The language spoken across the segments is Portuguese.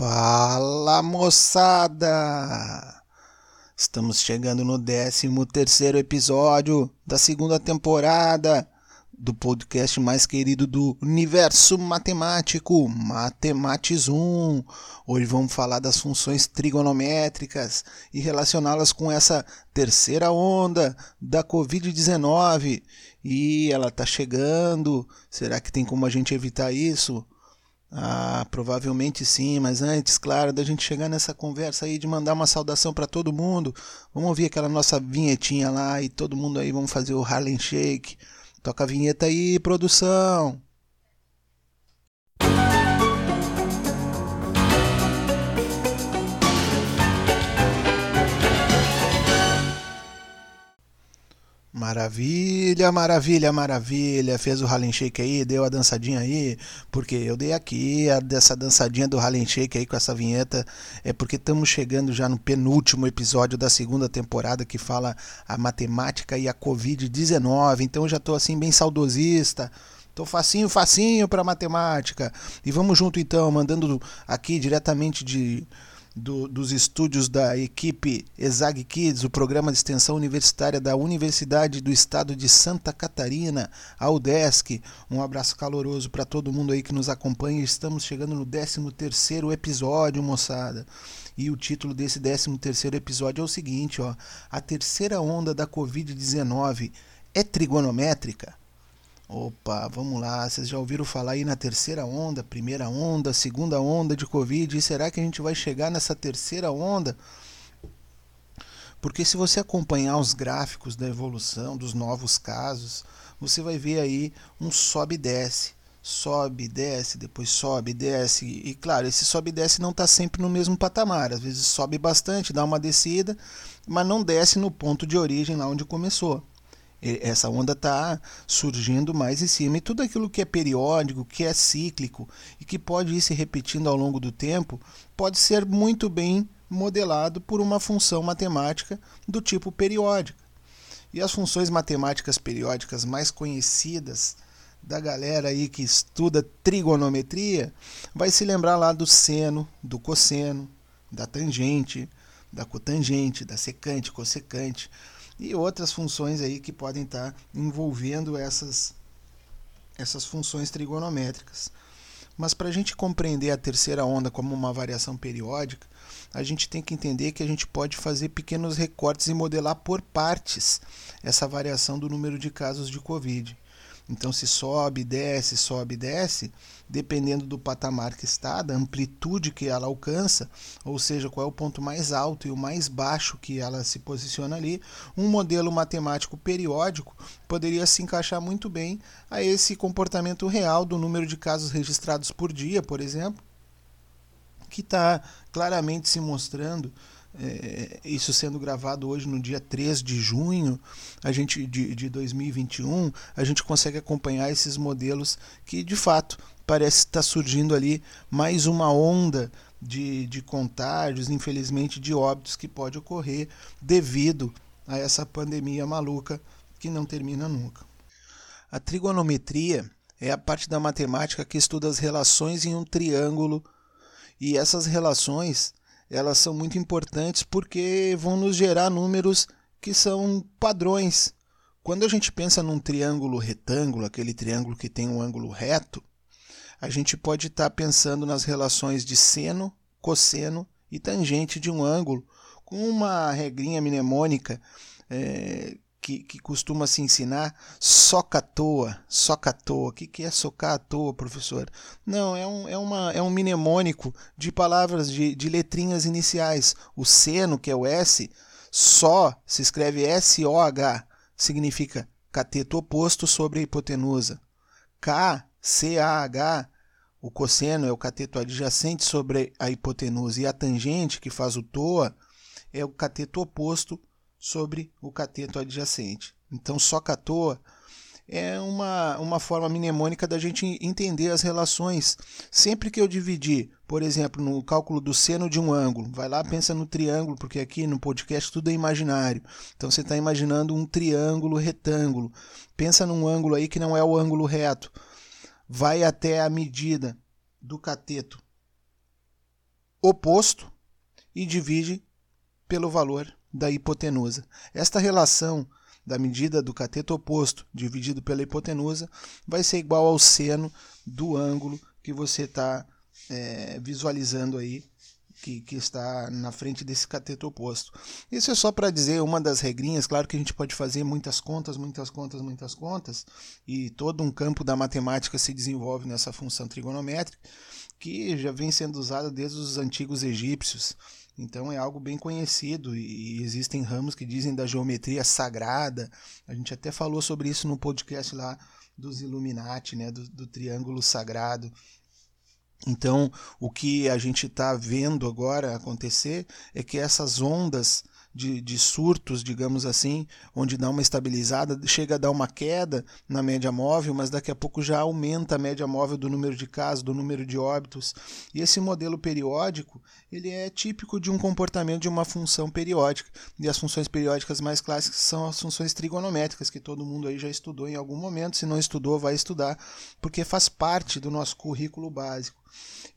Fala moçada! Estamos chegando no 13 terceiro episódio da segunda temporada do podcast mais querido do universo matemático, Matematizum. Hoje vamos falar das funções trigonométricas e relacioná-las com essa terceira onda da Covid-19. E ela está chegando. Será que tem como a gente evitar isso? Ah, provavelmente sim, mas antes, claro, da gente chegar nessa conversa aí de mandar uma saudação para todo mundo, vamos ouvir aquela nossa vinhetinha lá e todo mundo aí vamos fazer o Harlem Shake. Toca a vinheta aí, produção. Maravilha, maravilha, maravilha. Fez o Harlem Shake aí, deu a dançadinha aí, porque eu dei aqui a, dessa dançadinha do Harlem Shake aí com essa vinheta. É porque estamos chegando já no penúltimo episódio da segunda temporada que fala a matemática e a Covid-19. Então eu já estou assim bem saudosista. Tô facinho, facinho para matemática. E vamos junto então, mandando aqui diretamente de do, dos estúdios da equipe ESAG Kids, o programa de extensão universitária da Universidade do Estado de Santa Catarina, a UDESC. Um abraço caloroso para todo mundo aí que nos acompanha. Estamos chegando no 13º episódio, moçada. E o título desse 13º episódio é o seguinte, ó: A terceira onda da COVID-19 é trigonométrica? Opa, vamos lá. Vocês já ouviram falar aí na terceira onda, primeira onda, segunda onda de Covid? E será que a gente vai chegar nessa terceira onda? Porque se você acompanhar os gráficos da evolução dos novos casos, você vai ver aí um sobe e desce. Sobe, desce, depois sobe, desce. E claro, esse sobe e desce não está sempre no mesmo patamar. Às vezes sobe bastante, dá uma descida, mas não desce no ponto de origem lá onde começou essa onda está surgindo mais em cima. E tudo aquilo que é periódico, que é cíclico e que pode ir se repetindo ao longo do tempo, pode ser muito bem modelado por uma função matemática do tipo periódica. E as funções matemáticas periódicas mais conhecidas da galera aí que estuda trigonometria vai se lembrar lá do seno, do cosseno, da tangente, da cotangente, da secante, cossecante e outras funções aí que podem estar envolvendo essas, essas funções trigonométricas. Mas para a gente compreender a terceira onda como uma variação periódica, a gente tem que entender que a gente pode fazer pequenos recortes e modelar por partes essa variação do número de casos de Covid. Então, se sobe, desce, sobe, desce, dependendo do patamar que está, da amplitude que ela alcança, ou seja, qual é o ponto mais alto e o mais baixo que ela se posiciona ali, um modelo matemático periódico poderia se encaixar muito bem a esse comportamento real do número de casos registrados por dia, por exemplo, que está claramente se mostrando é, isso sendo gravado hoje no dia 3 de junho a gente, de, de 2021, a gente consegue acompanhar esses modelos que de fato parece estar surgindo ali mais uma onda de, de contágios, infelizmente de óbitos que pode ocorrer devido a essa pandemia maluca que não termina nunca. A trigonometria é a parte da matemática que estuda as relações em um triângulo e essas relações elas são muito importantes porque vão nos gerar números que são padrões. Quando a gente pensa num triângulo retângulo, aquele triângulo que tem um ângulo reto, a gente pode estar tá pensando nas relações de seno, cosseno e tangente de um ângulo, com uma regrinha mnemônica é, que, que costuma se ensinar, soca à toa, soca à toa. O que, que é socar à toa, professor? Não, é um, é uma, é um mnemônico de palavras, de, de letrinhas iniciais. O seno, que é o S, só se escreve S-O-H, significa cateto oposto sobre a hipotenusa. K, C-A-H, o cosseno é o cateto adjacente sobre a hipotenusa. E a tangente, que faz o toa, é o cateto oposto sobre o cateto adjacente. Então, só toa é uma, uma forma mnemônica da gente entender as relações. Sempre que eu dividir, por exemplo, no cálculo do seno de um ângulo, vai lá, pensa no triângulo, porque aqui no podcast tudo é imaginário. Então você está imaginando um triângulo retângulo. Pensa num ângulo aí que não é o ângulo reto. Vai até a medida do cateto oposto e divide pelo valor da hipotenusa. Esta relação da medida do cateto oposto dividido pela hipotenusa vai ser igual ao seno do ângulo que você está é, visualizando aí, que, que está na frente desse cateto oposto. Isso é só para dizer uma das regrinhas, claro que a gente pode fazer muitas contas, muitas contas, muitas contas, e todo um campo da matemática se desenvolve nessa função trigonométrica, que já vem sendo usada desde os antigos egípcios. Então é algo bem conhecido e existem ramos que dizem da geometria sagrada. A gente até falou sobre isso no podcast lá dos Illuminati, né, do, do triângulo sagrado. Então, o que a gente está vendo agora acontecer é que essas ondas de, de, surtos, digamos assim, onde dá uma estabilizada, chega a dar uma queda na média móvel, mas daqui a pouco já aumenta a média móvel do número de casos, do número de óbitos. E esse modelo periódico, ele é típico de um comportamento de uma função periódica. E as funções periódicas mais clássicas são as funções trigonométricas, que todo mundo aí já estudou em algum momento, se não estudou, vai estudar, porque faz parte do nosso currículo básico.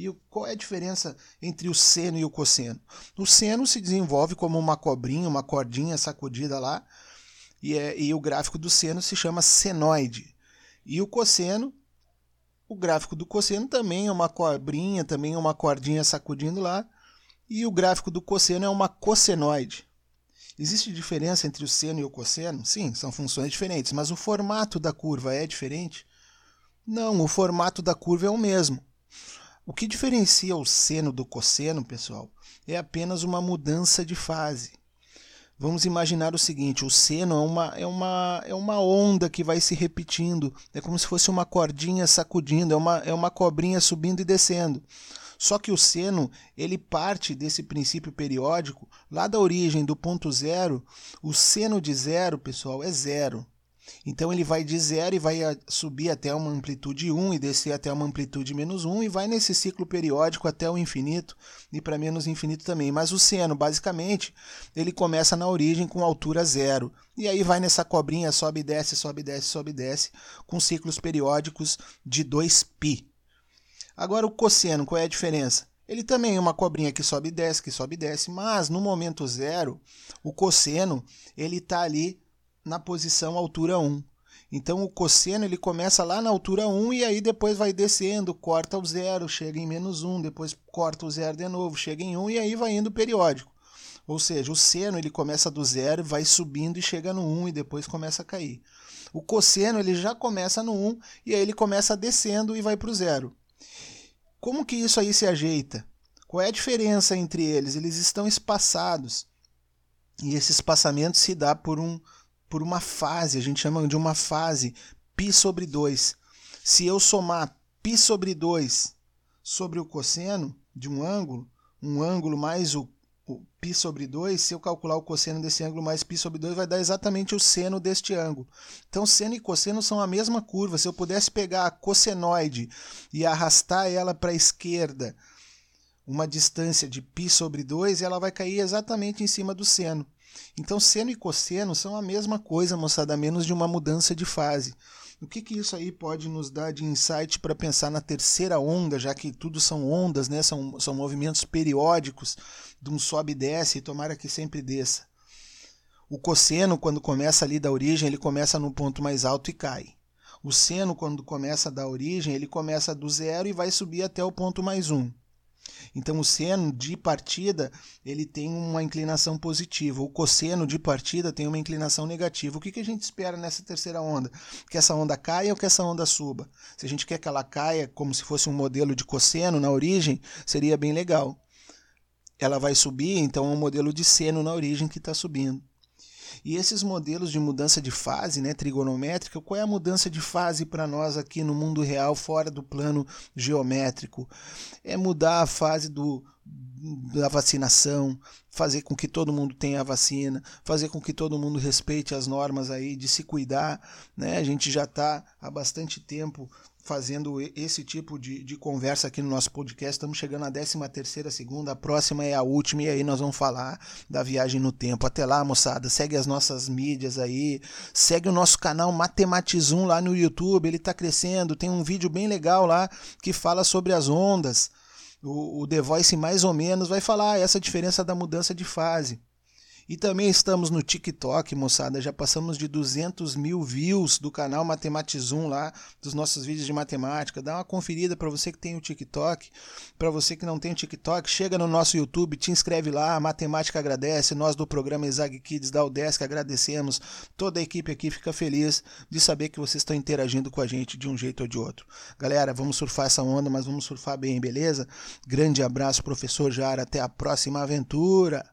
E qual é a diferença entre o seno e o cosseno? O seno se desenvolve como uma cobrinha, uma cordinha sacudida lá, e, é, e o gráfico do seno se chama senoide. E o cosseno, o gráfico do cosseno também é uma cobrinha, também é uma cordinha sacudindo lá, e o gráfico do cosseno é uma cossenoide. Existe diferença entre o seno e o cosseno? Sim, são funções diferentes, mas o formato da curva é diferente? Não, o formato da curva é o mesmo. O que diferencia o seno do cosseno, pessoal, é apenas uma mudança de fase. Vamos imaginar o seguinte: o seno é uma, é, uma, é uma onda que vai se repetindo, é como se fosse uma cordinha sacudindo, é uma, é uma cobrinha subindo e descendo. Só que o seno ele parte desse princípio periódico, lá da origem do ponto zero. O seno de zero, pessoal, é zero. Então ele vai de zero e vai subir até uma amplitude 1 e descer até uma amplitude menos 1 e vai nesse ciclo periódico até o infinito e para menos infinito também. Mas o seno, basicamente, ele começa na origem com altura zero e aí vai nessa cobrinha, sobe, desce, sobe, desce, sobe, desce, com ciclos periódicos de 2π. Agora o cosseno, qual é a diferença? Ele também é uma cobrinha que sobe e desce, que sobe e desce, mas no momento zero, o cosseno ele está ali na posição altura 1. Então o cosseno ele começa lá na altura 1 e aí depois vai descendo, corta o zero, chega em menos 1, depois corta o zero de novo, chega em 1 e aí vai indo periódico. Ou seja, o seno ele começa do zero, vai subindo e chega no 1 e depois começa a cair. O cosseno ele já começa no 1 e aí ele começa descendo e vai para o zero. Como que isso aí se ajeita? Qual é a diferença entre eles? Eles estão espaçados. E esse espaçamento se dá por um por uma fase, a gente chama de uma fase π sobre 2. Se eu somar π sobre 2 sobre o cosseno de um ângulo, um ângulo mais o, o π sobre 2, se eu calcular o cosseno desse ângulo mais π sobre 2, vai dar exatamente o seno deste ângulo. Então, seno e cosseno são a mesma curva. Se eu pudesse pegar a cossenoide e arrastar ela para a esquerda, uma distância de π sobre 2, ela vai cair exatamente em cima do seno. Então, seno e cosseno são a mesma coisa, moçada, menos de uma mudança de fase. O que, que isso aí pode nos dar de insight para pensar na terceira onda, já que tudo são ondas, né? são, são movimentos periódicos, de um sobe e desce, e tomara que sempre desça. O cosseno, quando começa ali da origem, ele começa no ponto mais alto e cai. O seno, quando começa da origem, ele começa do zero e vai subir até o ponto mais um. Então o seno de partida ele tem uma inclinação positiva, o cosseno de partida tem uma inclinação negativa. O que, que a gente espera nessa terceira onda? Que essa onda caia ou que essa onda suba? Se a gente quer que ela caia como se fosse um modelo de cosseno na origem, seria bem legal. Ela vai subir, então é um modelo de seno na origem que está subindo. E esses modelos de mudança de fase, né, trigonométrica, qual é a mudança de fase para nós aqui no mundo real, fora do plano geométrico? É mudar a fase do, da vacinação, fazer com que todo mundo tenha a vacina, fazer com que todo mundo respeite as normas aí de se cuidar, né? A gente já está há bastante tempo fazendo esse tipo de, de conversa aqui no nosso podcast. Estamos chegando à 13 terceira segunda, a próxima é a última, e aí nós vamos falar da viagem no tempo. Até lá, moçada, segue as nossas mídias aí, segue o nosso canal Matematizum lá no YouTube, ele está crescendo, tem um vídeo bem legal lá que fala sobre as ondas, o, o The Voice mais ou menos vai falar essa diferença da mudança de fase. E também estamos no TikTok, moçada. Já passamos de 200 mil views do canal Matematizum lá, dos nossos vídeos de matemática. Dá uma conferida para você que tem o TikTok. Para você que não tem o TikTok, chega no nosso YouTube, te inscreve lá. Matemática agradece. Nós do programa Exag Kids da UDESC agradecemos. Toda a equipe aqui fica feliz de saber que vocês estão interagindo com a gente de um jeito ou de outro. Galera, vamos surfar essa onda, mas vamos surfar bem, beleza? Grande abraço, professor Jara. Até a próxima aventura.